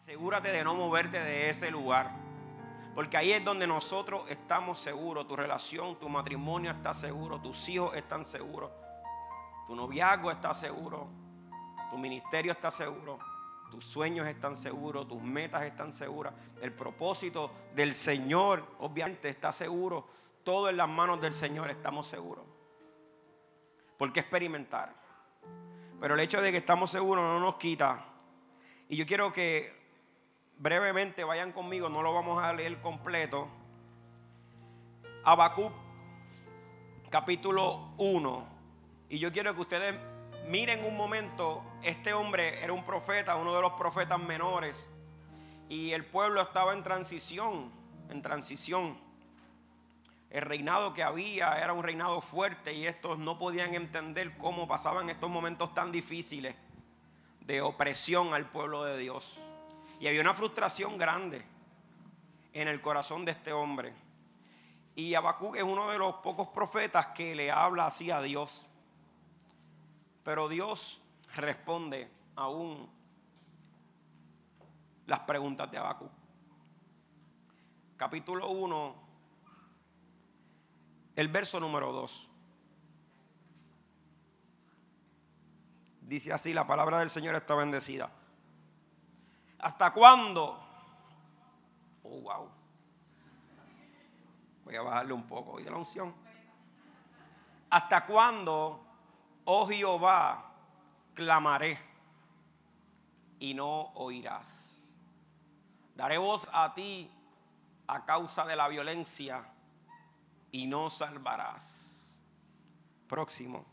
Asegúrate de no moverte de ese lugar. Porque ahí es donde nosotros estamos seguros. Tu relación, tu matrimonio está seguro. Tus hijos están seguros. Tu noviazgo está seguro. Tu ministerio está seguro. Tus sueños están seguros. Tus metas están seguras. El propósito del Señor, obviamente, está seguro. Todo en las manos del Señor estamos seguros. ¿Por qué experimentar? Pero el hecho de que estamos seguros no nos quita. Y yo quiero que brevemente vayan conmigo, no lo vamos a leer completo. Habacuc, capítulo 1. Y yo quiero que ustedes miren un momento, este hombre era un profeta, uno de los profetas menores. Y el pueblo estaba en transición, en transición. El reinado que había era un reinado fuerte y estos no podían entender cómo pasaban estos momentos tan difíciles de opresión al pueblo de Dios. Y había una frustración grande en el corazón de este hombre. Y Habacuc es uno de los pocos profetas que le habla así a Dios. Pero Dios responde aún las preguntas de Habacuc. Capítulo 1, el verso número 2. Dice así, la palabra del Señor está bendecida. ¿Hasta cuándo? Oh, wow. Voy a bajarle un poco de la unción. ¿Hasta cuándo, oh Jehová, clamaré y no oirás? Daré voz a ti a causa de la violencia y no salvarás. Próximo.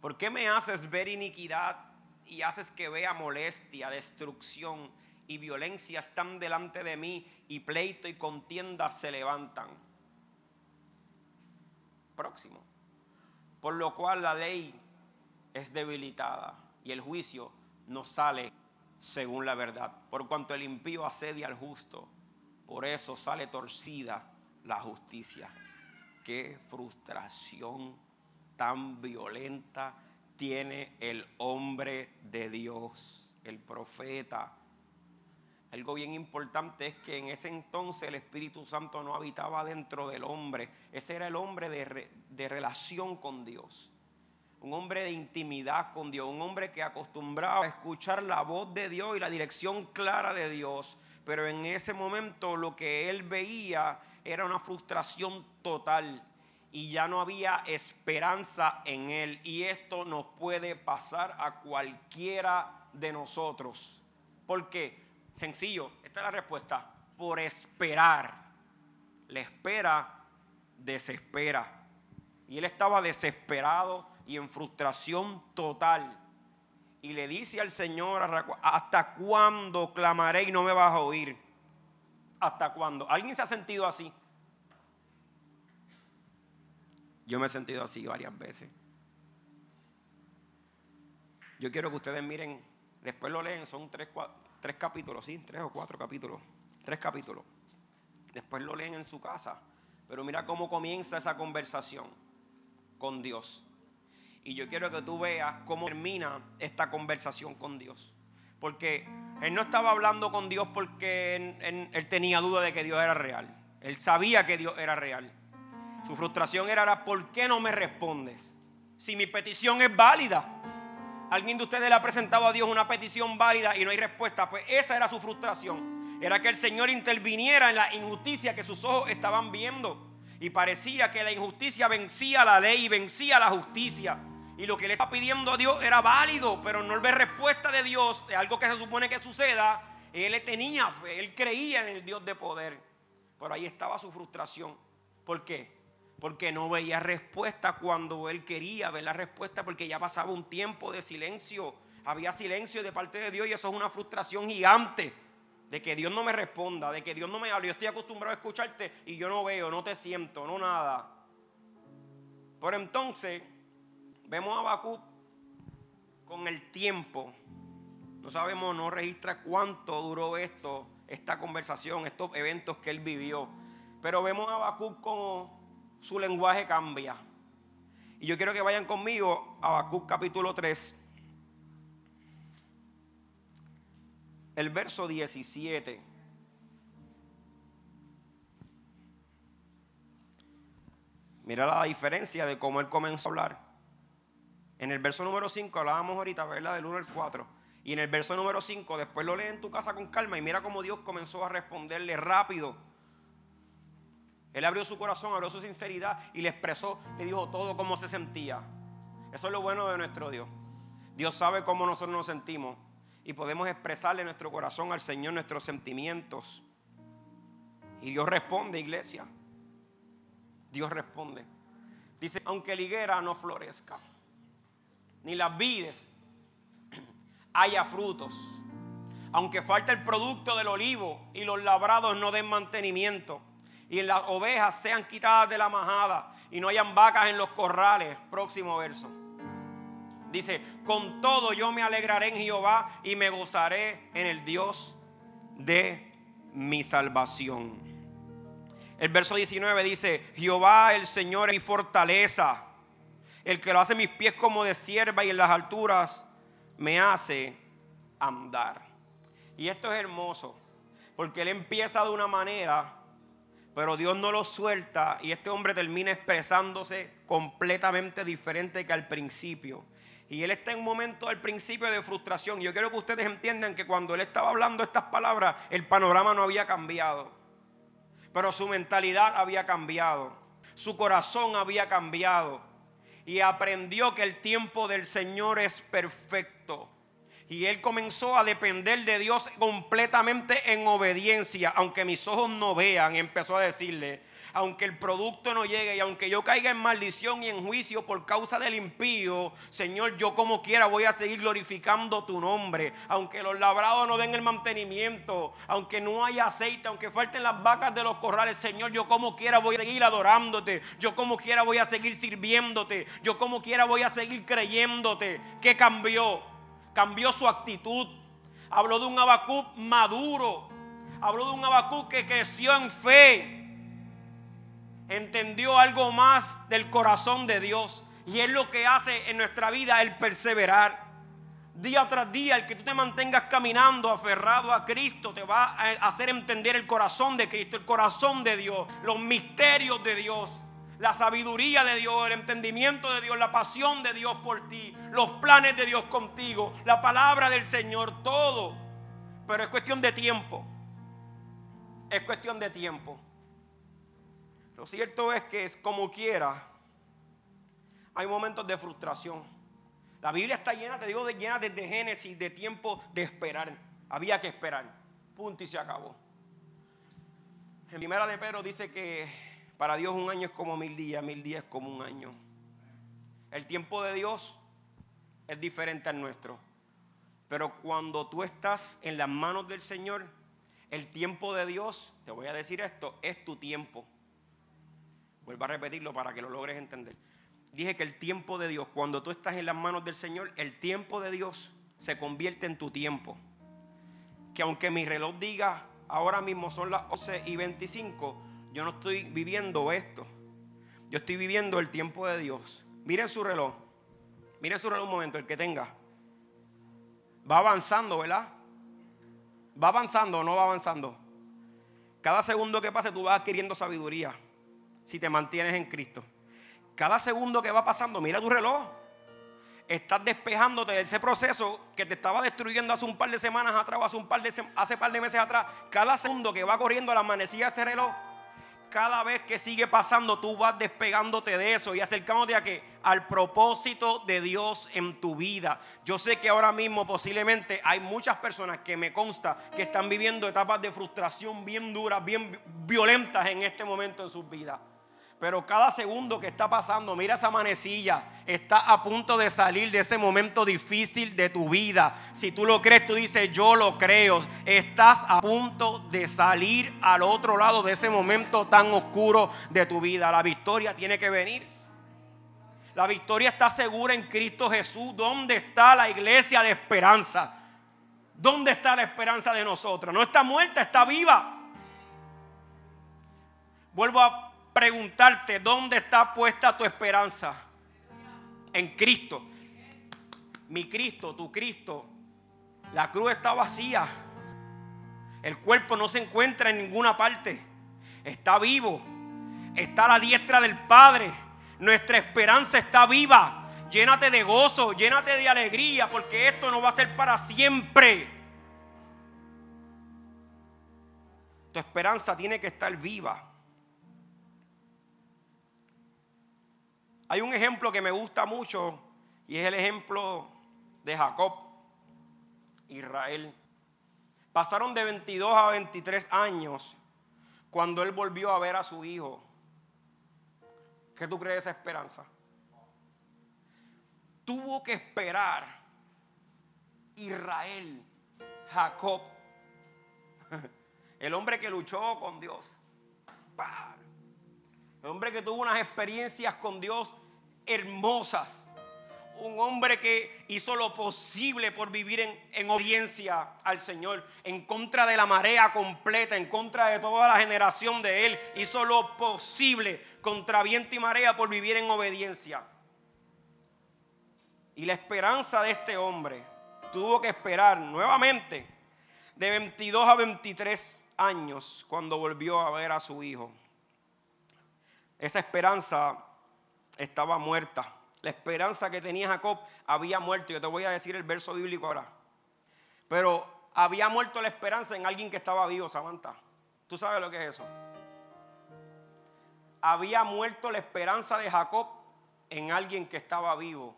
¿Por qué me haces ver iniquidad y haces que vea molestia, destrucción y violencia están delante de mí y pleito y contienda se levantan. Próximo. Por lo cual la ley es debilitada y el juicio no sale según la verdad. Por cuanto el impío asedia al justo, por eso sale torcida la justicia. Qué frustración tan violenta tiene el hombre de Dios, el profeta. Algo bien importante es que en ese entonces el Espíritu Santo no habitaba dentro del hombre. Ese era el hombre de, de relación con Dios. Un hombre de intimidad con Dios. Un hombre que acostumbraba a escuchar la voz de Dios y la dirección clara de Dios. Pero en ese momento lo que él veía era una frustración total y ya no había esperanza en él. Y esto nos puede pasar a cualquiera de nosotros. ¿Por qué? Sencillo, esta es la respuesta. Por esperar. La espera desespera. Y él estaba desesperado y en frustración total. Y le dice al Señor, ¿hasta cuándo clamaré y no me vas a oír? ¿Hasta cuándo? ¿Alguien se ha sentido así? Yo me he sentido así varias veces. Yo quiero que ustedes miren, después lo leen, son tres, tres capítulos, sí, tres o cuatro capítulos, tres capítulos. Después lo leen en su casa, pero mira cómo comienza esa conversación con Dios. Y yo quiero que tú veas cómo termina esta conversación con Dios. Porque él no estaba hablando con Dios porque él tenía duda de que Dios era real. Él sabía que Dios era real. Su frustración era, ¿por qué no me respondes? Si mi petición es válida. Alguien de ustedes le ha presentado a Dios una petición válida y no hay respuesta. Pues esa era su frustración. Era que el Señor interviniera en la injusticia que sus ojos estaban viendo. Y parecía que la injusticia vencía la ley y vencía la justicia. Y lo que le estaba pidiendo a Dios era válido, pero no ve respuesta de Dios de algo que se supone que suceda. Él tenía fe, él creía en el Dios de poder. Pero ahí estaba su frustración. ¿Por qué? Porque no veía respuesta cuando él quería ver la respuesta, porque ya pasaba un tiempo de silencio. Había silencio de parte de Dios y eso es una frustración gigante de que Dios no me responda, de que Dios no me hable. Yo estoy acostumbrado a escucharte y yo no veo, no te siento, no nada. Por entonces, vemos a Bakú con el tiempo. No sabemos, no registra cuánto duró esto, esta conversación, estos eventos que él vivió. Pero vemos a Bakú como su lenguaje cambia. Y yo quiero que vayan conmigo a Habacuc capítulo 3. el verso 17. Mira la diferencia de cómo él comenzó a hablar. En el verso número 5 hablábamos ahorita, ¿verdad? Del 1 al 4. Y en el verso número 5, después lo lee en tu casa con calma y mira cómo Dios comenzó a responderle rápido. Él abrió su corazón, abrió su sinceridad y le expresó, le dijo todo cómo se sentía. Eso es lo bueno de nuestro Dios. Dios sabe cómo nosotros nos sentimos y podemos expresarle nuestro corazón al Señor nuestros sentimientos. Y Dios responde, iglesia. Dios responde. Dice, aunque la higuera no florezca, ni las vides haya frutos, aunque falte el producto del olivo y los labrados no den mantenimiento, y las ovejas sean quitadas de la majada y no hayan vacas en los corrales. Próximo verso. Dice, con todo yo me alegraré en Jehová y me gozaré en el Dios de mi salvación. El verso 19 dice, Jehová el Señor es mi fortaleza, el que lo hace mis pies como de sierva y en las alturas me hace andar. Y esto es hermoso, porque él empieza de una manera, pero Dios no lo suelta y este hombre termina expresándose completamente diferente que al principio. Y él está en un momento al principio de frustración. Yo quiero que ustedes entiendan que cuando él estaba hablando estas palabras, el panorama no había cambiado. Pero su mentalidad había cambiado. Su corazón había cambiado. Y aprendió que el tiempo del Señor es perfecto. Y él comenzó a depender de Dios completamente en obediencia. Aunque mis ojos no vean, empezó a decirle, aunque el producto no llegue y aunque yo caiga en maldición y en juicio por causa del impío, Señor, yo como quiera voy a seguir glorificando tu nombre. Aunque los labrados no den el mantenimiento, aunque no haya aceite, aunque falten las vacas de los corrales, Señor, yo como quiera voy a seguir adorándote. Yo como quiera voy a seguir sirviéndote. Yo como quiera voy a seguir creyéndote. ¿Qué cambió? Cambió su actitud. Habló de un Abacú maduro. Habló de un Abacú que creció en fe entendió algo más del corazón de Dios. Y es lo que hace en nuestra vida el perseverar. Día tras día, el que tú te mantengas caminando aferrado a Cristo te va a hacer entender el corazón de Cristo, el corazón de Dios, los misterios de Dios, la sabiduría de Dios, el entendimiento de Dios, la pasión de Dios por ti, los planes de Dios contigo, la palabra del Señor, todo. Pero es cuestión de tiempo. Es cuestión de tiempo. Lo cierto es que es como quiera, hay momentos de frustración. La Biblia está llena, te digo, de, llena desde Génesis, de tiempo de esperar. Había que esperar. Punto y se acabó. En primera de Pedro dice que para Dios un año es como mil días, mil días es como un año. El tiempo de Dios es diferente al nuestro. Pero cuando tú estás en las manos del Señor, el tiempo de Dios, te voy a decir esto, es tu tiempo. Vuelvo a repetirlo para que lo logres entender. Dije que el tiempo de Dios, cuando tú estás en las manos del Señor, el tiempo de Dios se convierte en tu tiempo. Que aunque mi reloj diga ahora mismo son las 11 y 25, yo no estoy viviendo esto. Yo estoy viviendo el tiempo de Dios. Miren su reloj. Miren su reloj un momento, el que tenga. Va avanzando, ¿verdad? Va avanzando o no va avanzando. Cada segundo que pase tú vas adquiriendo sabiduría si te mantienes en Cristo. Cada segundo que va pasando, mira tu reloj. Estás despejándote de ese proceso que te estaba destruyendo hace un par de semanas atrás o hace un par de, hace par de meses atrás. Cada segundo que va corriendo la amanecida ese reloj, cada vez que sigue pasando, tú vas despegándote de eso y acercándote a que al propósito de Dios en tu vida. Yo sé que ahora mismo posiblemente hay muchas personas que me consta que están viviendo etapas de frustración bien duras, bien violentas en este momento en sus vidas. Pero cada segundo que está pasando, mira esa manecilla, está a punto de salir de ese momento difícil de tu vida. Si tú lo crees, tú dices, yo lo creo. Estás a punto de salir al otro lado de ese momento tan oscuro de tu vida. La victoria tiene que venir. La victoria está segura en Cristo Jesús. ¿Dónde está la iglesia de esperanza? ¿Dónde está la esperanza de nosotros? No está muerta, está viva. Vuelvo a preguntarte dónde está puesta tu esperanza. En Cristo. Mi Cristo, tu Cristo. La cruz está vacía. El cuerpo no se encuentra en ninguna parte. Está vivo. Está a la diestra del Padre. Nuestra esperanza está viva. Llénate de gozo, llénate de alegría, porque esto no va a ser para siempre. Tu esperanza tiene que estar viva. Hay un ejemplo que me gusta mucho y es el ejemplo de Jacob, Israel. Pasaron de 22 a 23 años cuando él volvió a ver a su hijo. ¿Qué tú crees de esa esperanza? Tuvo que esperar Israel, Jacob, el hombre que luchó con Dios, el hombre que tuvo unas experiencias con Dios hermosas. Un hombre que hizo lo posible por vivir en, obediencia al Señor, en contra de la marea completa, en contra de toda la generación de Él. Hizo lo posible contra viento y marea por vivir en obediencia. Y la esperanza de este hombre tuvo que esperar nuevamente de 22 a 23 años cuando volvió a ver a su hijo. Esa esperanza estaba muerta. La esperanza que tenía Jacob había muerto. Yo te voy a decir el verso bíblico ahora. Pero había muerto la esperanza en alguien que estaba vivo, Samantha. ¿Tú sabes lo que es eso? Había muerto la esperanza de Jacob en alguien que estaba vivo.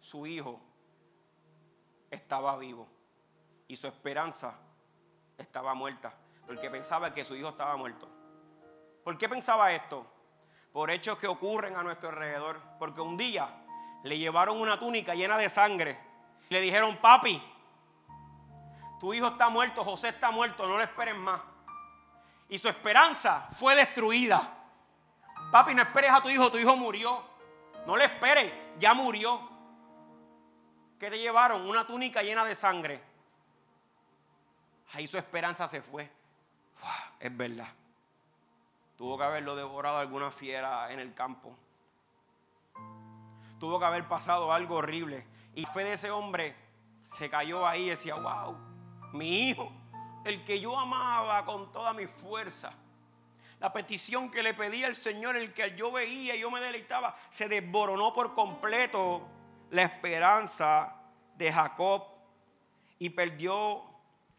Su hijo estaba vivo. Y su esperanza estaba muerta. Porque pensaba que su hijo estaba muerto. ¿Por qué pensaba esto? Por hechos que ocurren a nuestro alrededor. Porque un día le llevaron una túnica llena de sangre. Le dijeron, papi, tu hijo está muerto, José está muerto, no le esperen más. Y su esperanza fue destruida. Papi, no esperes a tu hijo, tu hijo murió. No le esperes, ya murió. ¿Qué te llevaron? Una túnica llena de sangre. Ahí su esperanza se fue. es verdad. Tuvo que haberlo devorado alguna fiera en el campo. Tuvo que haber pasado algo horrible. Y fe de ese hombre se cayó ahí y decía, wow, mi hijo, el que yo amaba con toda mi fuerza. La petición que le pedía al Señor, el que yo veía y yo me deleitaba, se desboronó por completo la esperanza de Jacob y perdió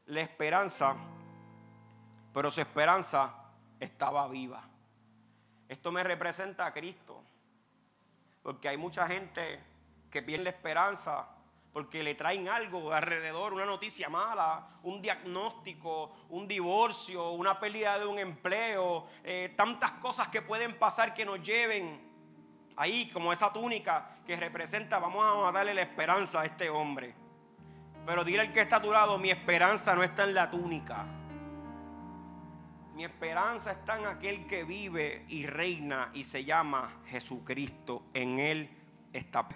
la esperanza, pero su esperanza estaba viva. Esto me representa a Cristo. Porque hay mucha gente que pierde esperanza porque le traen algo alrededor, una noticia mala, un diagnóstico, un divorcio, una pérdida de un empleo, eh, tantas cosas que pueden pasar que nos lleven ahí, como esa túnica que representa, vamos a darle la esperanza a este hombre. Pero dile al que está a tu lado, mi esperanza no está en la túnica. Mi esperanza está en aquel que vive y reina y se llama Jesucristo. En Él está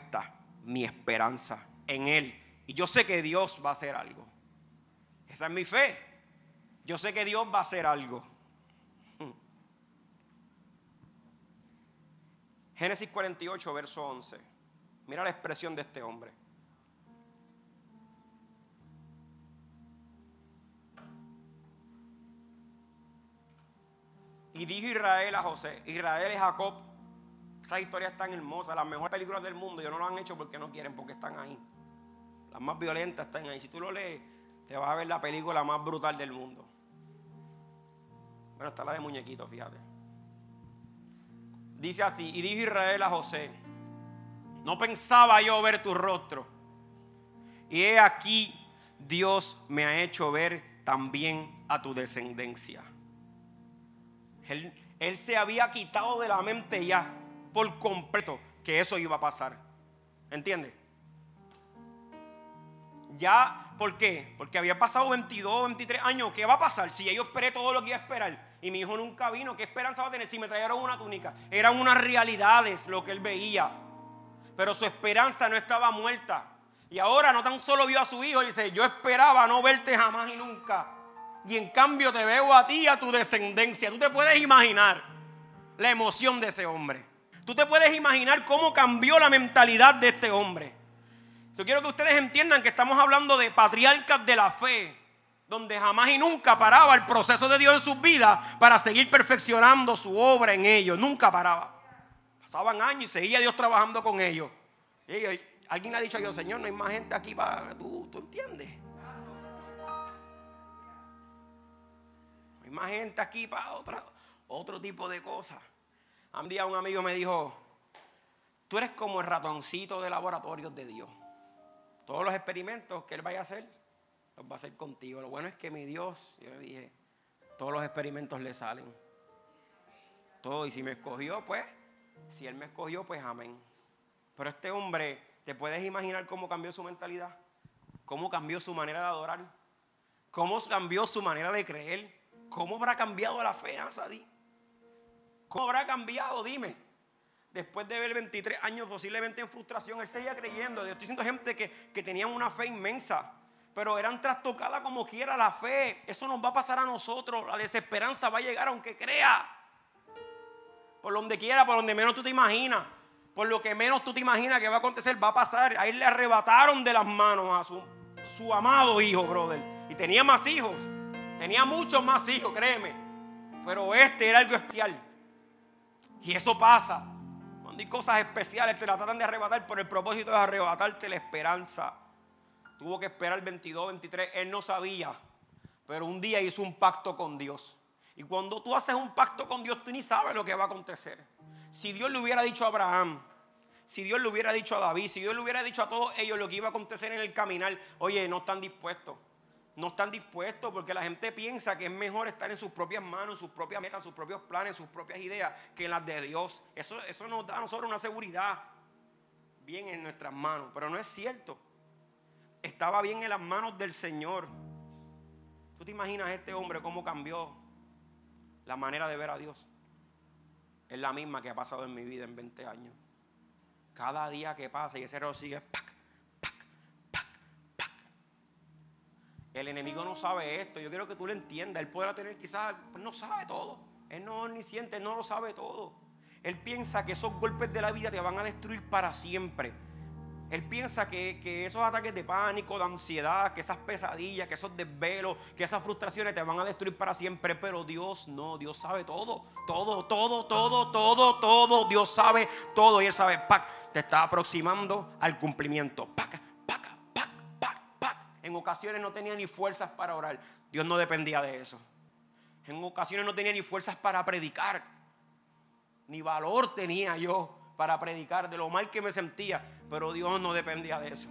mi esperanza, en Él. Y yo sé que Dios va a hacer algo. Esa es mi fe. Yo sé que Dios va a hacer algo. Génesis 48, verso 11. Mira la expresión de este hombre. Y dijo Israel a José, Israel y Jacob, esas historias tan hermosas, las mejores películas del mundo, ellos no lo han hecho porque no quieren, porque están ahí. Las más violentas están ahí. Si tú lo lees, te vas a ver la película más brutal del mundo. Bueno, está la de muñequito, fíjate. Dice así, y dijo Israel a José, no pensaba yo ver tu rostro. Y he aquí, Dios me ha hecho ver también a tu descendencia. Él, se había quitado de la mente ya por completo que eso iba a pasar. ¿Entiendes? Ya, ¿por qué? Porque había pasado 22, 23 años. ¿Qué va a pasar? Si yo esperé todo lo que iba a esperar y mi hijo nunca vino, ¿qué esperanza va a tener si me trajeron una túnica? Eran unas realidades lo que él veía. Pero su esperanza no estaba muerta. Y ahora no tan solo vio a su hijo, dice, yo esperaba no verte jamás y nunca y en cambio te veo a ti, a tu descendencia. Tú te puedes imaginar la emoción de ese hombre. Tú te puedes imaginar cómo cambió la mentalidad de este hombre. Yo quiero que ustedes entiendan que estamos hablando de patriarcas de la fe, donde jamás y nunca paraba el proceso de Dios en sus vidas para seguir perfeccionando su obra en ellos. Nunca paraba. Pasaban años y seguía Dios trabajando con ellos. alguien ha dicho a Dios, Señor, no hay más gente aquí para... ¿Tú, tú entiendes? Hay más gente aquí para otro tipo de cosas. Un día un amigo me dijo, tú eres como el ratoncito de laboratorios de Dios. Todos los experimentos que Él vaya a hacer, los va a hacer contigo. Lo bueno es que mi Dios, yo le dije, todos los experimentos le salen. Todo. Y si me escogió, pues, si Él me escogió, pues amén. Pero este hombre, ¿te puedes imaginar cómo cambió su mentalidad? ¿Cómo cambió su manera de adorar? ¿Cómo cambió su manera de creer? ¿Cómo habrá cambiado la fe, Asadí? ¿Cómo habrá cambiado? Dime después de ver 23 años posiblemente en frustración, él seguía creyendo. Estoy diciendo gente que, que tenían una fe inmensa, pero eran trastocadas como quiera la fe. Eso nos va a pasar a nosotros. La desesperanza va a llegar aunque crea. Por donde quiera, por donde menos tú te imaginas. Por lo que menos tú te imaginas que va a acontecer, va a pasar. A él le arrebataron de las manos a su, su amado hijo, brother. Y tenía más hijos. Tenía muchos más hijos, créeme. Pero este era algo especial. Y eso pasa hay cosas especiales, te la tratan de arrebatar, por el propósito de arrebatarte la esperanza. Tuvo que esperar el 22, 23, él no sabía, pero un día hizo un pacto con Dios. Y cuando tú haces un pacto con Dios, tú ni sabes lo que va a acontecer. Si Dios le hubiera dicho a Abraham, si Dios le hubiera dicho a David, si Dios le hubiera dicho a todos ellos lo que iba a acontecer en el caminar, oye, no están dispuestos no están dispuestos porque la gente piensa que es mejor estar en sus propias manos, en sus propias metas, sus propios planes, sus propias ideas que en las de Dios. Eso, eso nos da a nosotros una seguridad bien en nuestras manos, pero no es cierto. Estaba bien en las manos del Señor. ¿Tú te imaginas este hombre cómo cambió la manera de ver a Dios? Es la misma que ha pasado en mi vida en 20 años. Cada día que pasa y ese reloj sigue, ¡pac! El enemigo no sabe esto. Yo quiero que tú lo entiendas. Él podrá tener quizás, pues no sabe todo. Él no siente, él no lo sabe todo. Él piensa que esos golpes de la vida te van a destruir para siempre. Él piensa que, que, esos ataques de pánico, de ansiedad, que esas pesadillas, que esos desvelos, que esas frustraciones te van a destruir para siempre. Pero Dios no, Dios sabe todo, todo, todo, todo, todo, todo. Dios sabe todo y Él sabe, pac, te está aproximando al cumplimiento. Pac, en ocasiones no tenía ni fuerzas para orar. Dios no dependía de eso. En ocasiones no tenía ni fuerzas para predicar. Ni valor tenía yo para predicar de lo mal que me sentía. Pero Dios no dependía de eso.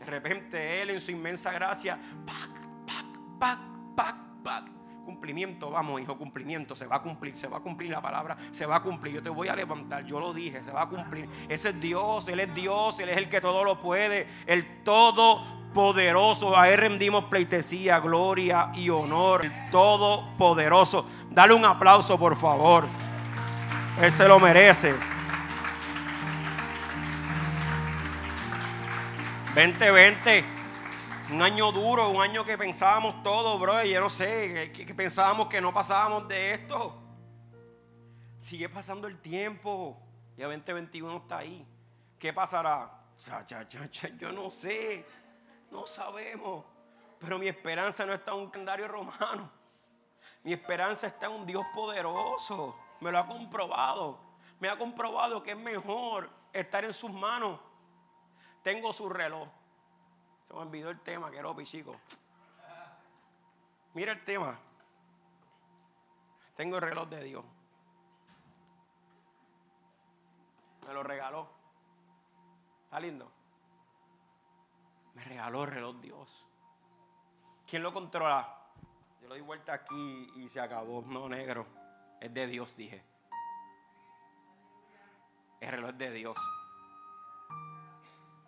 De repente Él en su inmensa gracia, pac, pac, pac, pac, pac. Cumplimiento, vamos hijo, cumplimiento, se va a cumplir, se va a cumplir la palabra, se va a cumplir. Yo te voy a levantar, yo lo dije, se va a cumplir. Ese es Dios, Él es Dios, Él es el que todo lo puede, el todo poderoso. A Él rendimos pleitesía, gloria y honor. El todopoderoso. Dale un aplauso, por favor. Él se lo merece. 2020, un año duro, un año que pensábamos todo, bro. Yo no sé, que, pensábamos que no pasábamos de esto. Sigue pasando el tiempo. Ya 2021 está ahí. ¿Qué pasará? yo no sé. No sabemos. Pero mi esperanza no está en un calendario romano. Mi esperanza está en un Dios poderoso. Me lo ha comprobado. Me ha comprobado que es mejor estar en sus manos. Tengo su reloj. Se me olvidó el tema, que era chico. Mira el tema. Tengo el reloj de Dios. Me lo regaló. Está lindo. Me regaló el reloj Dios. ¿Quién lo controla? Yo lo di vuelta aquí y se acabó. No, negro. Es de Dios, dije. El reloj es de Dios.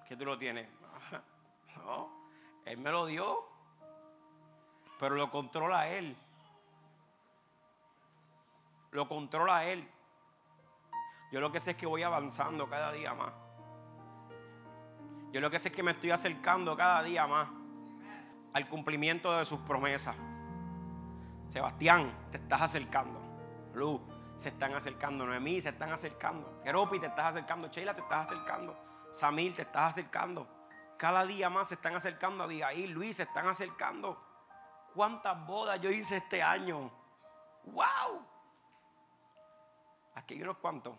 ¿Qué tú lo tienes? No, Él me lo dio. Pero lo controla Él. Lo controla Él. Yo lo que sé es que voy avanzando cada día más. Yo lo que sé es que me estoy acercando cada día más al cumplimiento de sus promesas. Sebastián, te estás acercando. Luz, se están acercando. Noemí, se están acercando. Keropi, te estás acercando. Sheila, te estás acercando. Samir, te estás acercando. Cada día más se están acercando. Abigail, Luis, se están acercando. cuántas bodas yo hice este año. ¡Wow! Aquí hay unos cuantos.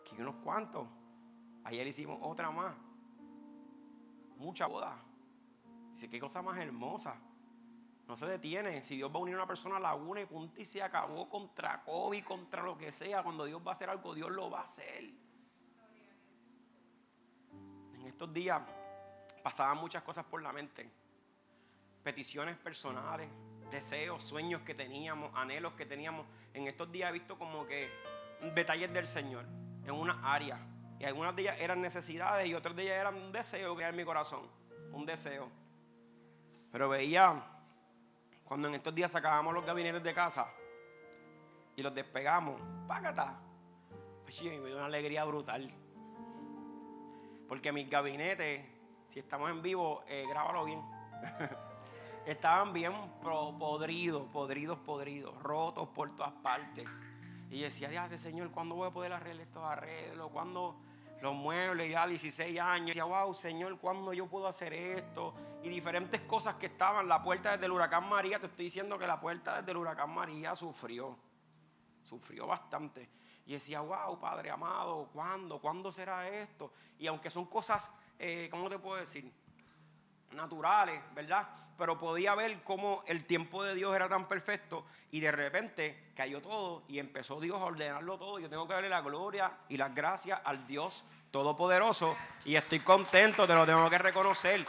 Aquí hay unos cuantos. Ayer hicimos otra más. Mucha boda. Dice, qué cosa más hermosa. No se detiene. Si Dios va a unir a una persona a la una y punto y se acabó contra COVID, contra lo que sea. Cuando Dios va a hacer algo, Dios lo va a hacer. En estos días pasaban muchas cosas por la mente. Peticiones personales, deseos, sueños que teníamos, anhelos que teníamos. En estos días he visto como que detalles del Señor en una área. Y algunas de ellas eran necesidades y otras de ellas eran un deseo que era en mi corazón. Un deseo. Pero veía cuando en estos días sacábamos los gabinetes de casa y los despegamos, págata. Pues me dio una alegría brutal. Porque mis gabinetes, si estamos en vivo, eh, grábalo bien. Estaban bien podridos, podridos, podridos, rotos por todas partes. Y decía, Dios, Señor, ¿cuándo voy a poder arreglar estos arreglos? ¿Cuándo los muebles ya 16 años? Decía, wow, Señor, ¿cuándo yo puedo hacer esto? Y diferentes cosas que estaban. La puerta desde el huracán María, te estoy diciendo que la puerta desde el huracán María sufrió. Sufrió bastante. Y decía, wow, Padre amado, ¿cuándo? ¿Cuándo será esto? Y aunque son cosas, eh, ¿cómo te puedo decir? Naturales, ¿verdad? Pero podía ver cómo el tiempo de Dios era tan perfecto y de repente cayó todo y empezó Dios a ordenarlo todo. Yo tengo que darle la gloria y las gracias al Dios Todopoderoso y estoy contento, te lo tengo que reconocer.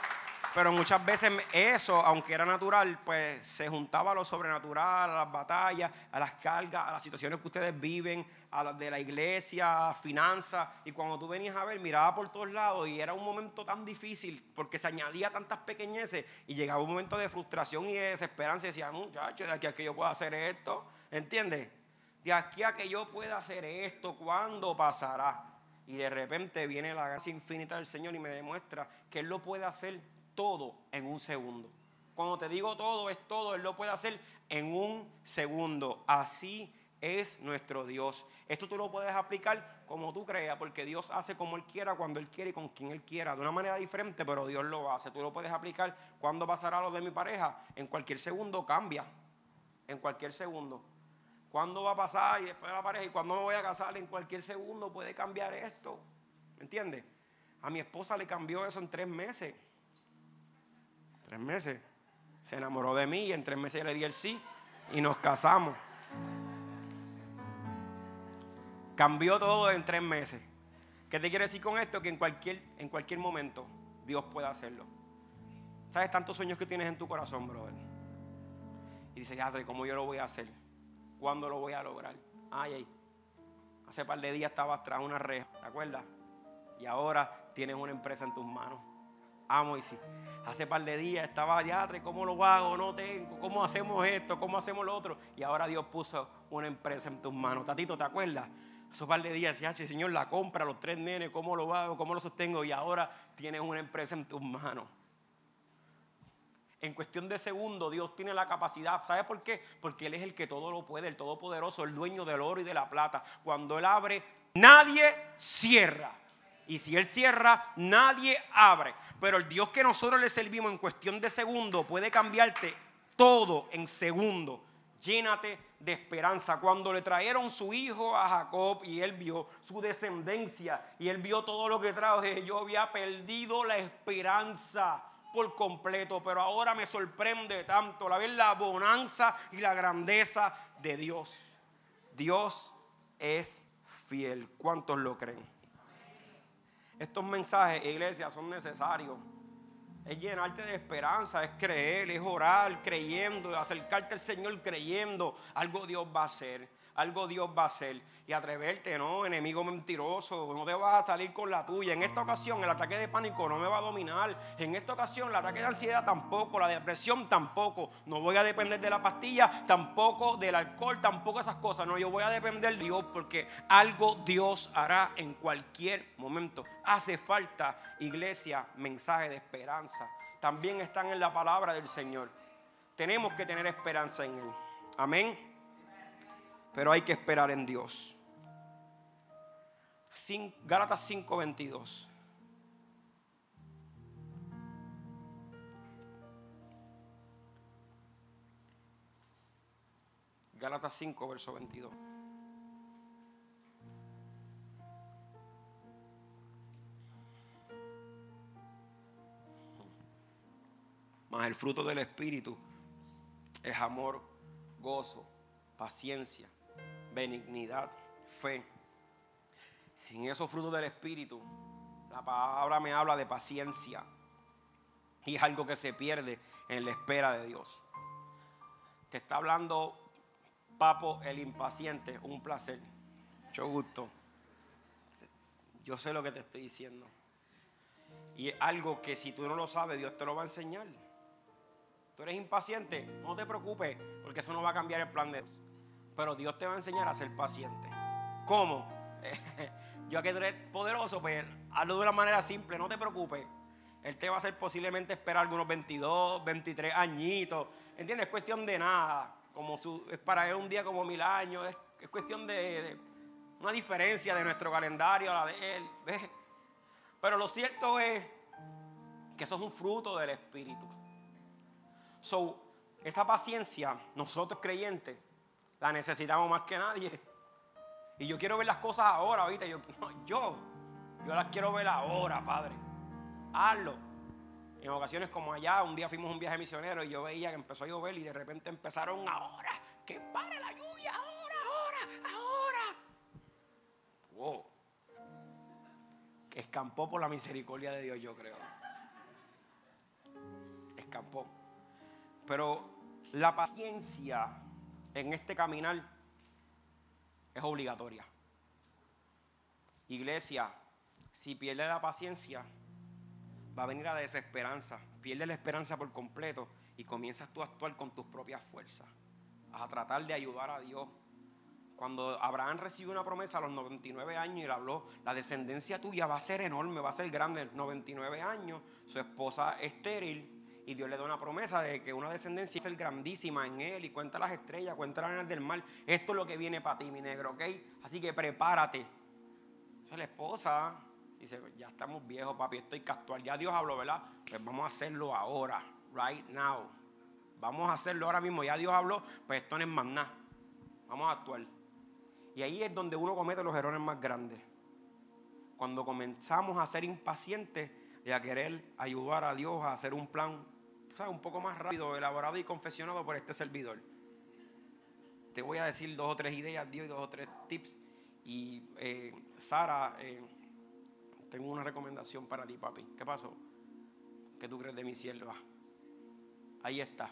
Pero muchas veces eso, aunque era natural, pues se juntaba a lo sobrenatural, a las batallas, a las cargas, a las situaciones que ustedes viven, a las de la iglesia, finanzas. Y cuando tú venías a ver, miraba por todos lados y era un momento tan difícil porque se añadía tantas pequeñeces y llegaba un momento de frustración y de desesperanza y decía, muchachos, de aquí a que yo pueda hacer esto, ¿entiendes? De aquí a que yo pueda hacer esto, ¿cuándo pasará? Y de repente viene la gracia infinita del Señor y me demuestra que Él lo puede hacer todo en un segundo. Cuando te digo todo, es todo. Él lo puede hacer en un segundo. Así es nuestro Dios. Esto tú lo puedes aplicar como tú creas, porque Dios hace como Él quiera, cuando Él quiere y con quien Él quiera, de una manera diferente, pero Dios lo hace. Tú lo puedes aplicar cuando pasará lo de mi pareja. En cualquier segundo cambia. En cualquier segundo. ¿Cuándo va a pasar y después de la pareja? ¿Y cuándo me voy a casar? En cualquier segundo puede cambiar esto. ¿Me entiendes? A mi esposa le cambió eso en tres meses. Tres meses. Se enamoró de mí y en tres meses le di el sí y nos casamos. Cambió todo en tres meses. ¿Qué te quiere decir con esto? Que en cualquier, en cualquier momento Dios puede hacerlo. ¿Sabes tantos sueños que tienes en tu corazón, brother? Y dices, Adri, ¿cómo yo lo voy a hacer? ¿Cuándo lo voy a lograr? Ay, ay. Hace par de días estabas tras una reja, ¿te acuerdas? Y ahora tienes una empresa en tus manos amo sí. Hace par de días estaba allá, ¿cómo lo hago? No tengo, ¿cómo hacemos esto? ¿Cómo hacemos lo otro? Y ahora Dios puso una empresa en tus manos. Tatito, ¿te acuerdas? Hace par de días decía, Señor, la compra, los tres nenes, ¿cómo lo hago? ¿Cómo lo sostengo? Y ahora tienes una empresa en tus manos. En cuestión de segundos, Dios tiene la capacidad. ¿Sabe por qué? Porque Él es el que todo lo puede, el todopoderoso, el dueño del oro y de la plata. Cuando Él abre, nadie cierra. Y si Él cierra, nadie abre. Pero el Dios que nosotros le servimos en cuestión de segundo puede cambiarte todo en segundo. Llénate de esperanza. Cuando le trajeron su hijo a Jacob y él vio su descendencia y él vio todo lo que trajo, yo había perdido la esperanza por completo, pero ahora me sorprende tanto la ver la bonanza y la grandeza de Dios. Dios es fiel. ¿Cuántos lo creen? Estos mensajes, iglesia, son necesarios. Es llenarte de esperanza, es creer, es orar creyendo, acercarte al Señor creyendo. Algo Dios va a hacer algo Dios va a hacer. Y atreverte, ¿no? Enemigo mentiroso, no te vas a salir con la tuya. En esta ocasión el ataque de pánico no me va a dominar. En esta ocasión el ataque de ansiedad tampoco, la depresión tampoco. No voy a depender de la pastilla, tampoco del alcohol, tampoco esas cosas. No, yo voy a depender de Dios porque algo Dios hará en cualquier momento. Hace falta, iglesia, mensaje de esperanza. También están en la palabra del Señor. Tenemos que tener esperanza en Él. Amén pero hay que esperar en Dios. Cin, Gálatas 5:22. Gálatas 5, verso 22. Mas el fruto del Espíritu es amor, gozo, paciencia benignidad, fe. En esos frutos del Espíritu, la palabra me habla de paciencia. Y es algo que se pierde en la espera de Dios. Te está hablando Papo el impaciente, un placer. Mucho gusto. Yo sé lo que te estoy diciendo. Y es algo que si tú no lo sabes, Dios te lo va a enseñar. Tú eres impaciente, no te preocupes, porque eso no va a cambiar el plan de Dios. Pero Dios te va a enseñar a ser paciente. ¿Cómo? Yo tú eres poderoso, pues hazlo de una manera simple, no te preocupes. Él te va a hacer posiblemente esperar algunos 22, 23 añitos. ¿Entiendes? Es cuestión de nada. Como su, es para él un día como mil años. Es, cuestión de, una diferencia de nuestro calendario a la de él. ¿ves? Pero lo cierto es que eso es un fruto del Espíritu. So, esa paciencia, nosotros creyentes, la necesitamos más que nadie. Y yo quiero ver las cosas ahora, ¿viste? Yo, yo, yo las quiero ver ahora, Padre hazlo. En ocasiones como allá, un día fuimos un viaje misionero y yo veía que empezó a llover y de repente empezaron ahora, que pare la lluvia, ahora, ahora, ahora. Wow. Escampó por la misericordia de Dios, yo creo. Escampó. Pero la paciencia en este caminar es obligatoria. Iglesia, si pierde la paciencia, va a venir a desesperanza. Pierde la esperanza por completo y comienzas tú a actuar con tus propias fuerzas, a tratar de ayudar a Dios. Cuando Abraham recibió una promesa a los 99 años y le habló, la descendencia tuya va a ser enorme, va a ser grande, 99 años, su esposa estéril, y Dios le da una promesa de que una descendencia a ser grandísima en él, y cuenta las estrellas, cuenta las del mar, esto es lo que viene para ti, mi negro, ¿ok? Así que prepárate. Esa es la esposa, Dice, ya estamos viejos, papi, estoy casual. Ya Dios habló, ¿verdad? Pues vamos a hacerlo ahora, right now. Vamos a hacerlo ahora mismo. Ya Dios habló, pues esto no es más nada. Vamos a actuar. Y ahí es donde uno comete los errores más grandes. Cuando comenzamos a ser impacientes y a querer ayudar a Dios a hacer un plan un poco más rápido, elaborado y confesionado por este servidor. Te voy a decir dos o tres ideas, Dios, y dos o tres tips. Y eh, Sara, eh, tengo una recomendación para ti, papi. ¿Qué pasó? ¿Qué tú crees de mi sierva? Ahí está.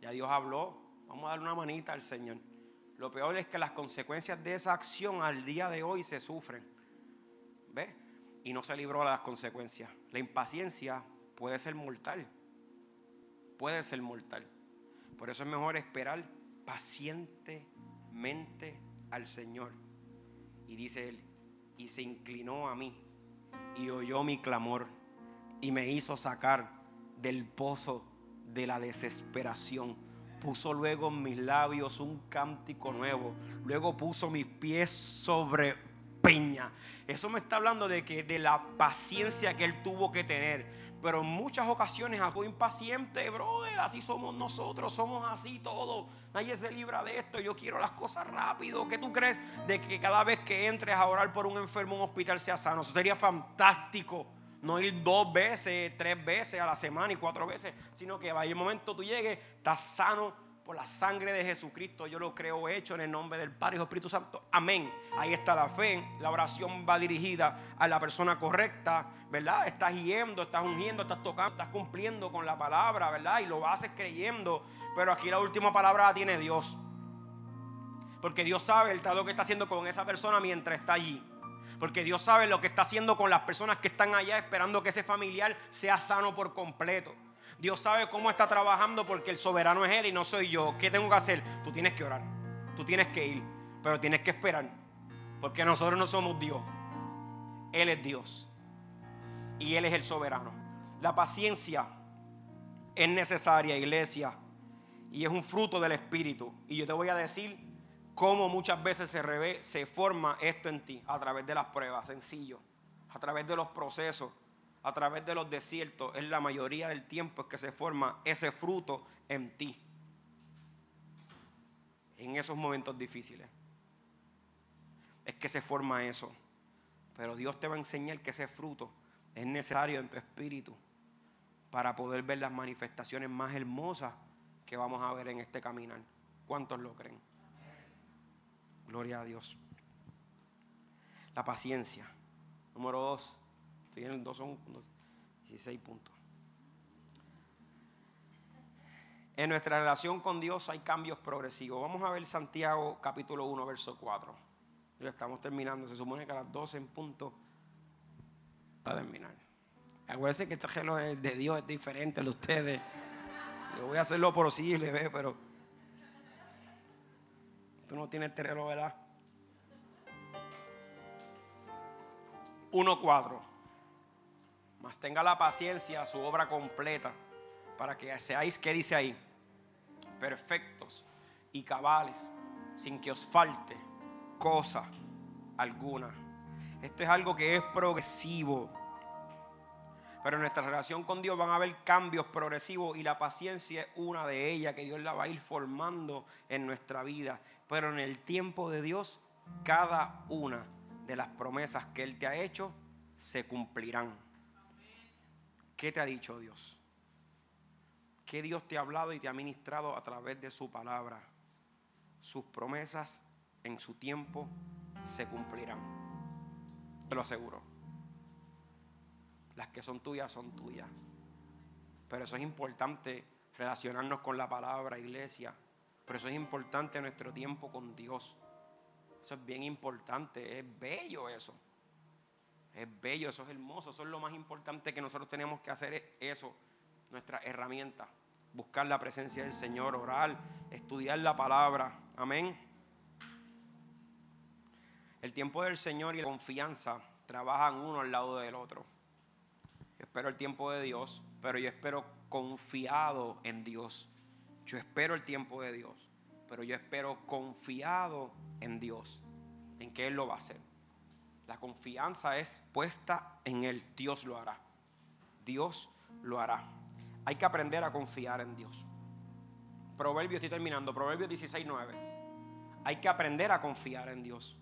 Ya Dios habló. Vamos a dar una manita al Señor. Lo peor es que las consecuencias de esa acción al día de hoy se sufren. ¿Ves? Y no se libró de las consecuencias. La impaciencia puede ser mortal. Puede ser mortal. Por eso es mejor esperar pacientemente al Señor. Y dice él, y se inclinó a mí y oyó mi clamor y me hizo sacar del pozo de la desesperación. Puso luego en mis labios un cántico nuevo. Luego puso mis pies sobre peña. Eso me está hablando de que de la paciencia que él tuvo que tener. Pero en muchas ocasiones actuó impaciente, brother. Así somos nosotros, somos así todos. Nadie se libra de esto. Yo quiero las cosas rápido. ¿Qué tú crees de que cada vez que entres a orar por un enfermo en un hospital sea sano? Eso sería fantástico. No ir dos veces, tres veces a la semana y cuatro veces, sino que vaya el momento tú llegues, estás sano por la sangre de Jesucristo. Yo lo creo hecho en el nombre del Padre y del Espíritu Santo. Amén. Ahí está la fe. La oración va dirigida a la persona correcta, ¿verdad? Estás yendo, estás ungiendo, estás tocando, estás cumpliendo con la palabra, ¿verdad? Y lo haces creyendo. Pero aquí la última palabra la tiene Dios. Porque Dios sabe el trato que está haciendo con esa persona mientras está allí. Porque Dios sabe lo que está haciendo con las personas que están allá esperando que ese familiar sea sano por completo. Dios sabe cómo está trabajando porque el soberano es Él y no soy yo. ¿Qué tengo que hacer? Tú tienes que orar. Tú tienes que ir. Pero tienes que esperar. Porque nosotros no somos Dios. Él es Dios. Y Él es el soberano. La paciencia es necesaria, iglesia. Y es un fruto del Espíritu. Y yo te voy a decir cómo muchas veces se, se forma esto en ti. A través de las pruebas, sencillo. A través de los procesos a través de los desiertos, es la mayoría del tiempo que se forma ese fruto en ti. en esos momentos difíciles. Es que se forma eso. Pero Dios te va a enseñar que ese fruto es necesario en tu espíritu para poder ver las manifestaciones más hermosas que vamos a ver en este caminar. ¿Cuántos lo creen? Gloria a Dios. La paciencia. Número dos. Estoy en el 2, son 16 puntos. En nuestra relación con Dios hay cambios progresivos. Vamos a ver Santiago capítulo 1, verso 4. Ya estamos terminando. Se supone que a las 12 en punto va a terminar. Acuérdense que este reloj de Dios es diferente al de ustedes. Yo voy a hacer lo posible, ¿ve? pero tú no tienes este reloj, ¿verdad? 1.4. Mas tenga la paciencia, su obra completa, para que seáis, ¿qué dice ahí? Perfectos y cabales, sin que os falte cosa alguna. Esto es algo que es progresivo. Pero en nuestra relación con Dios van a haber cambios progresivos y la paciencia es una de ellas que Dios la va a ir formando en nuestra vida. Pero en el tiempo de Dios, cada una de las promesas que Él te ha hecho se cumplirán. ¿Qué te ha dicho Dios? ¿Qué Dios te ha hablado y te ha ministrado a través de su palabra? Sus promesas en su tiempo se cumplirán. Te lo aseguro. Las que son tuyas son tuyas. Pero eso es importante relacionarnos con la palabra, iglesia. Pero eso es importante nuestro tiempo con Dios. Eso es bien importante. Es bello eso. Es bello, eso es hermoso. Eso es lo más importante que nosotros tenemos que hacer. Es eso, nuestra herramienta. Buscar la presencia del Señor, orar, estudiar la palabra. Amén. El tiempo del Señor y la confianza trabajan uno al lado del otro espero el tiempo de Dios, pero yo espero confiado en Dios. Yo espero el tiempo de Dios, pero yo espero confiado en Dios, en que Él lo va a hacer. La confianza es puesta en Él. Dios lo hará. Dios lo hará. Hay que aprender a confiar en Dios. Proverbio, estoy terminando. Proverbio 16, 9. Hay que aprender a confiar en Dios.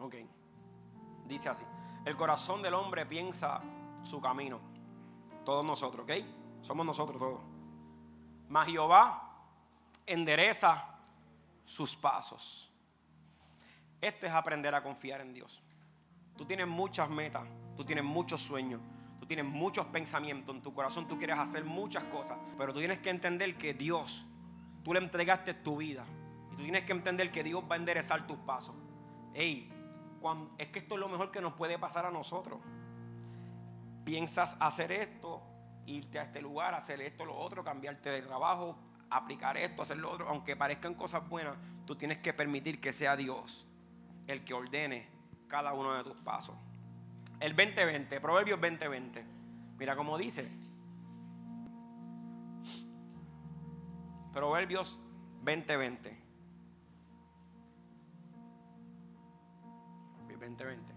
Ok. Dice así. El corazón del hombre piensa su camino. Todos nosotros, ¿ok? Somos nosotros todos. Mas Jehová endereza sus pasos. Esto es aprender a confiar en Dios. Tú tienes muchas metas, tú tienes muchos sueños, tú tienes muchos pensamientos en tu corazón, tú quieres hacer muchas cosas, pero tú tienes que entender que Dios, tú le entregaste tu vida y tú tienes que entender que Dios va a enderezar tus pasos. Ey, es que esto es lo mejor que nos puede pasar a nosotros. Piensas hacer esto, irte a este lugar, hacer esto, lo otro, cambiarte de trabajo, aplicar esto, hacer lo otro, aunque parezcan cosas buenas, tú tienes que permitir que sea Dios el que ordene cada uno de tus pasos. El 2020, Proverbios 2020. Mira cómo dice. Proverbios 2020. 2020.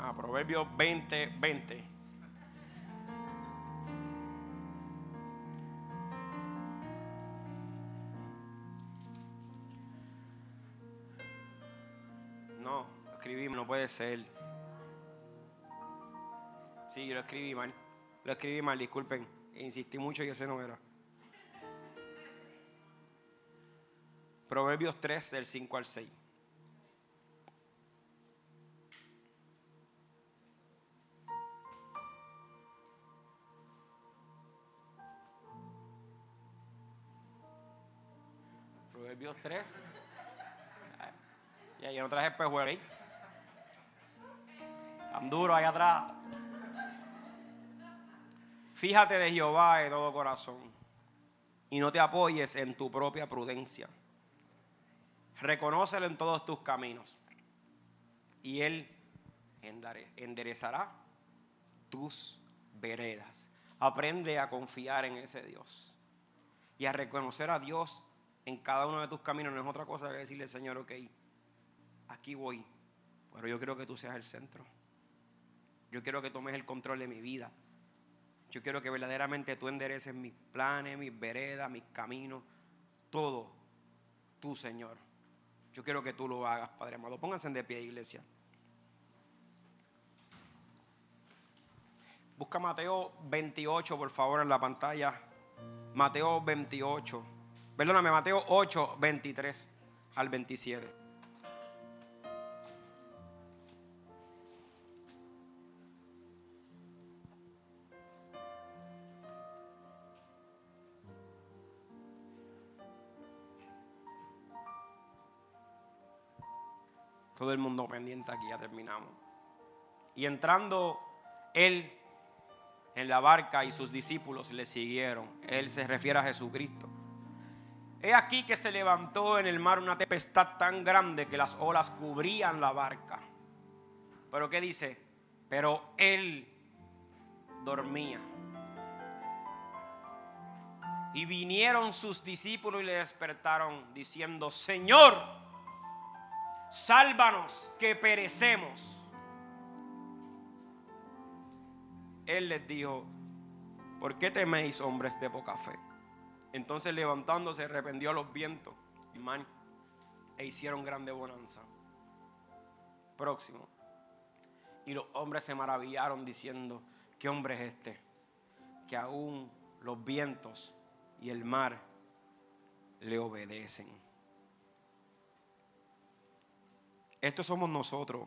Ah, Proverbios 20, 20. No, lo escribí, no puede ser. Sí, yo lo escribí mal. Lo escribí mal, disculpen. Insistí mucho y ese no era. Proverbios 3 del 5 al 6. Proverbios 3. Y ahí no traje espejuelo ahí. Tan duro ahí atrás. Fíjate de Jehová de todo corazón y no te apoyes en tu propia prudencia. Reconócelo en todos tus caminos. Y Él enderezará tus veredas. Aprende a confiar en ese Dios. Y a reconocer a Dios en cada uno de tus caminos. No es otra cosa que decirle, Señor, ok, aquí voy. Pero yo quiero que tú seas el centro. Yo quiero que tomes el control de mi vida. Yo quiero que verdaderamente tú endereces mis planes, mis veredas, mis caminos, todo tú, Señor. Yo quiero que tú lo hagas, Padre amado. Pónganse de pie, iglesia. Busca Mateo 28, por favor, en la pantalla. Mateo 28. Perdóname, Mateo 8, 23 al 27. Todo el mundo pendiente aquí, ya terminamos. Y entrando él en la barca y sus discípulos le siguieron. Él se refiere a Jesucristo. He aquí que se levantó en el mar una tempestad tan grande que las olas cubrían la barca. Pero ¿qué dice? Pero él dormía. Y vinieron sus discípulos y le despertaron diciendo, Señor, sálvanos que perecemos. Él les dijo, ¿por qué teméis hombres de poca fe? Entonces levantándose reprendió a los vientos e hicieron grande bonanza. Próximo. Y los hombres se maravillaron diciendo, ¿qué hombre es este? Que aún los vientos y el mar le obedecen. Estos somos nosotros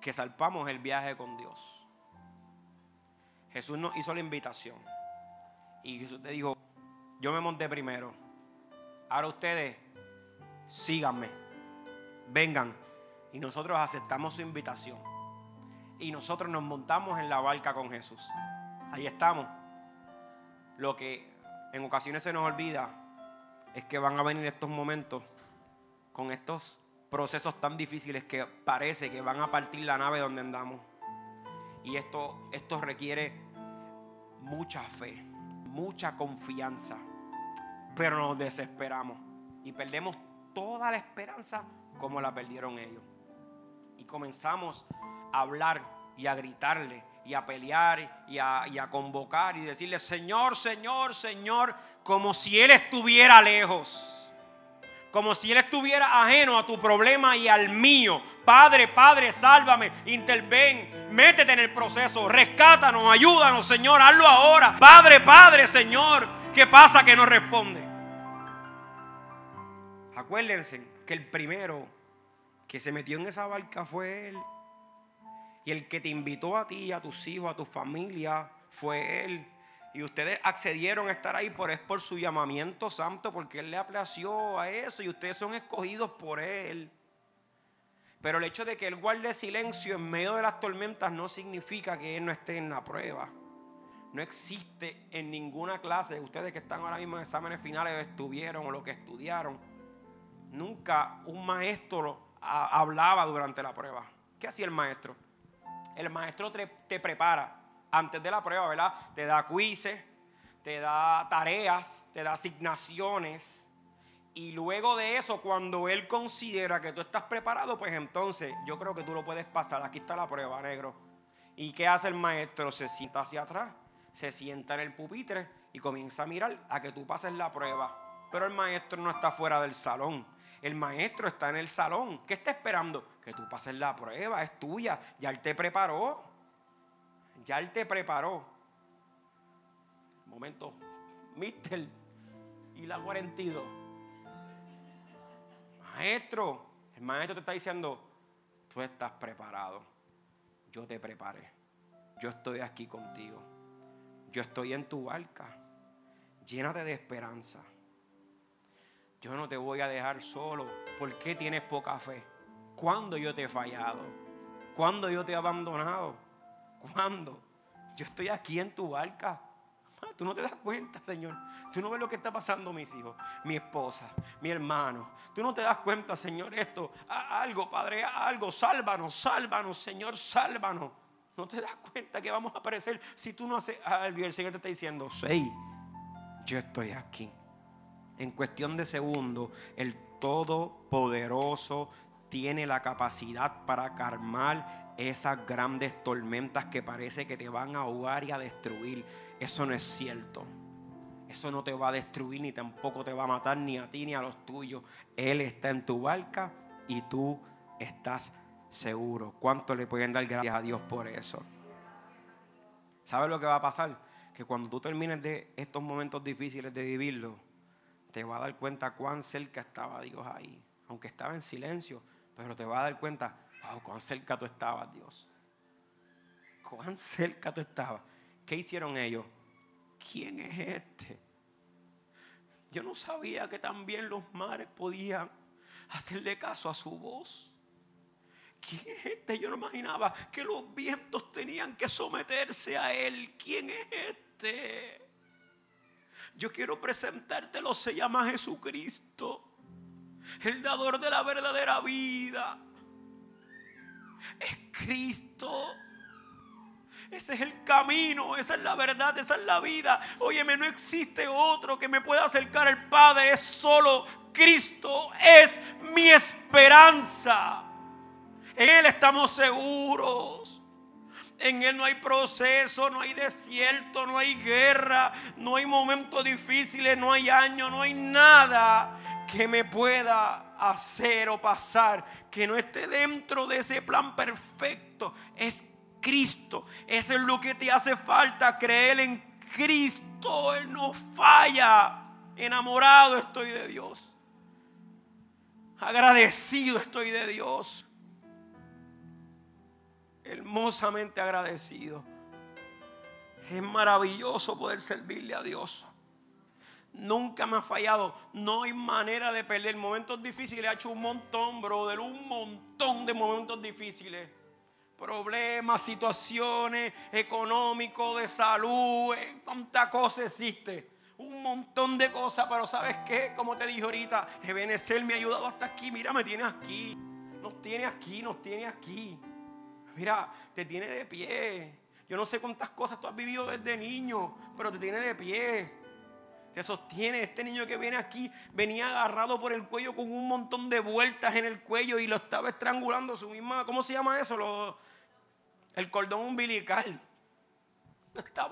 que salpamos el viaje con Dios. Jesús nos hizo la invitación. Y Jesús te dijo, yo me monté primero. Ahora ustedes síganme. Vengan. Y nosotros aceptamos su invitación. Y nosotros nos montamos en la barca con Jesús. Ahí estamos. Lo que en ocasiones se nos olvida es que van a venir estos momentos con estos procesos tan difíciles que parece que van a partir la nave donde andamos. Y esto, esto requiere mucha fe, mucha confianza. Pero nos desesperamos y perdemos toda la esperanza como la perdieron ellos. Y comenzamos a hablar y a gritarle y a pelear y a, y a convocar y decirle, Señor, Señor, Señor, como si Él estuviera lejos como si Él estuviera ajeno a tu problema y al mío. Padre, Padre, sálvame, interven, métete en el proceso, rescátanos, ayúdanos, Señor, hazlo ahora. Padre, Padre, Señor, ¿qué pasa que no responde? Acuérdense que el primero que se metió en esa barca fue Él. Y el que te invitó a ti, a tus hijos, a tu familia, fue Él. Y ustedes accedieron a estar ahí por, es por su llamamiento santo, porque Él le aplació a eso y ustedes son escogidos por Él. Pero el hecho de que Él guarde silencio en medio de las tormentas no significa que Él no esté en la prueba. No existe en ninguna clase, ustedes que están ahora mismo en exámenes finales o estuvieron o lo que estudiaron, nunca un maestro hablaba durante la prueba. ¿Qué hacía el maestro? El maestro te prepara antes de la prueba, ¿verdad? Te da quizzes, te da tareas, te da asignaciones. Y luego de eso, cuando él considera que tú estás preparado, pues entonces yo creo que tú lo puedes pasar. Aquí está la prueba, negro. ¿Y qué hace el maestro? Se sienta hacia atrás, se sienta en el pupitre y comienza a mirar a que tú pases la prueba. Pero el maestro no está fuera del salón. El maestro está en el salón. ¿Qué está esperando? Que tú pases la prueba, es tuya. Ya él te preparó. Ya Él te preparó. Momento, mister, y la 42. Maestro, el maestro te está diciendo, tú estás preparado. Yo te preparé. Yo estoy aquí contigo. Yo estoy en tu barca. Llénate de esperanza. Yo no te voy a dejar solo. ¿Por qué tienes poca fe? ¿Cuándo yo te he fallado? ¿Cuándo yo te he abandonado? ¿Cuándo? Yo estoy aquí en tu barca. Ah, tú no te das cuenta, Señor. Tú no ves lo que está pasando, mis hijos, mi esposa, mi hermano. Tú no te das cuenta, Señor, esto. algo, Padre, algo. Sálvanos, sálvanos, Señor, sálvanos. No te das cuenta que vamos a aparecer si tú no haces algo. El Señor te está diciendo, sí, yo estoy aquí. En cuestión de segundos, Él Todopoderoso tiene la capacidad para calmar esas grandes tormentas que parece que te van a ahogar y a destruir. Eso no es cierto. Eso no te va a destruir ni tampoco te va a matar ni a ti ni a los tuyos. Él está en tu barca y tú estás seguro. ¿Cuánto le pueden dar gracias a Dios por eso? ¿Sabes lo que va a pasar? Que cuando tú termines de estos momentos difíciles de vivirlo, te va a dar cuenta cuán cerca estaba Dios ahí. Aunque estaba en silencio, pero te va a dar cuenta, wow, cuán cerca tú estabas, Dios. Cuán cerca tú estabas. ¿Qué hicieron ellos? ¿Quién es este? Yo no sabía que también los mares podían hacerle caso a su voz. ¿Quién es este? Yo no imaginaba que los vientos tenían que someterse a él. ¿Quién es este? Yo quiero presentártelo, se llama Jesucristo, el dador de la verdadera vida. Es Cristo. Ese es el camino, esa es la verdad, esa es la vida. Óyeme, no existe otro que me pueda acercar al Padre, es solo Cristo, es mi esperanza. En Él estamos seguros. En Él no hay proceso, no hay desierto, no hay guerra, no hay momentos difíciles, no hay años, no hay nada que me pueda hacer o pasar que no esté dentro de ese plan perfecto. Es Cristo. Eso es lo que te hace falta, creer en Cristo. Él no falla. Enamorado estoy de Dios. Agradecido estoy de Dios. Hermosamente agradecido. Es maravilloso poder servirle a Dios. Nunca me ha fallado. No hay manera de perder. Momentos difíciles. Ha hecho un montón, brother. Un montón de momentos difíciles problemas, situaciones económicos, de salud, eh, cuánta cosa existe. Un montón de cosas, pero ¿sabes qué? Como te dije ahorita, Ebenezer me ha ayudado hasta aquí. Mira, me tiene aquí. Nos tiene aquí, nos tiene aquí. Mira, te tiene de pie. Yo no sé cuántas cosas tú has vivido desde niño, pero te tiene de pie. Te sostiene. Este niño que viene aquí venía agarrado por el cuello con un montón de vueltas en el cuello y lo estaba estrangulando su misma. ¿Cómo se llama eso? Lo, el cordón umbilical. Está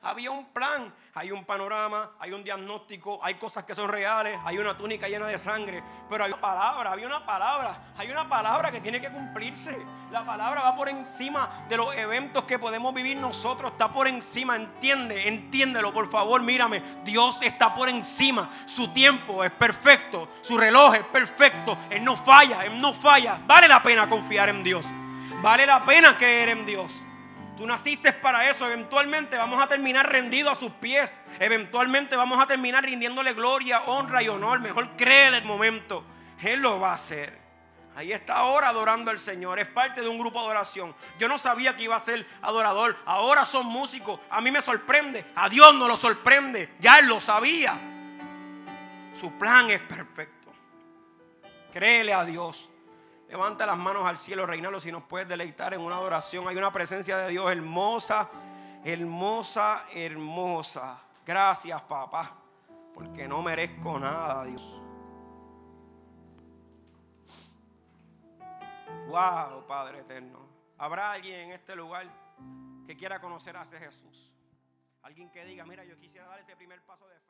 Había un plan, hay un panorama, hay un diagnóstico, hay cosas que son reales, hay una túnica llena de sangre, pero hay una palabra, había una palabra, hay una palabra que tiene que cumplirse. La palabra va por encima de los eventos que podemos vivir nosotros, está por encima, entiende, entiéndelo, por favor, mírame. Dios está por encima, su tiempo es perfecto, su reloj es perfecto, Él no falla, Él no falla. Vale la pena confiar en Dios. Vale la pena creer en Dios. Tú naciste para eso. Eventualmente vamos a terminar rendido a sus pies. Eventualmente vamos a terminar rindiéndole gloria, honra y honor. Mejor cree el momento. Él lo va a hacer. Ahí está ahora adorando al Señor. Es parte de un grupo de oración. Yo no sabía que iba a ser adorador. Ahora son músicos. A mí me sorprende. A Dios no lo sorprende. Ya Él lo sabía. Su plan es perfecto. Créele a Dios. Levanta las manos al cielo, reinalo, si nos puedes deleitar en una adoración. Hay una presencia de Dios hermosa, hermosa, hermosa. Gracias, papá, porque no merezco nada, Dios. Wow, Padre eterno. ¿Habrá alguien en este lugar que quiera conocer a ese Jesús? Alguien que diga, mira, yo quisiera dar ese primer paso de fe.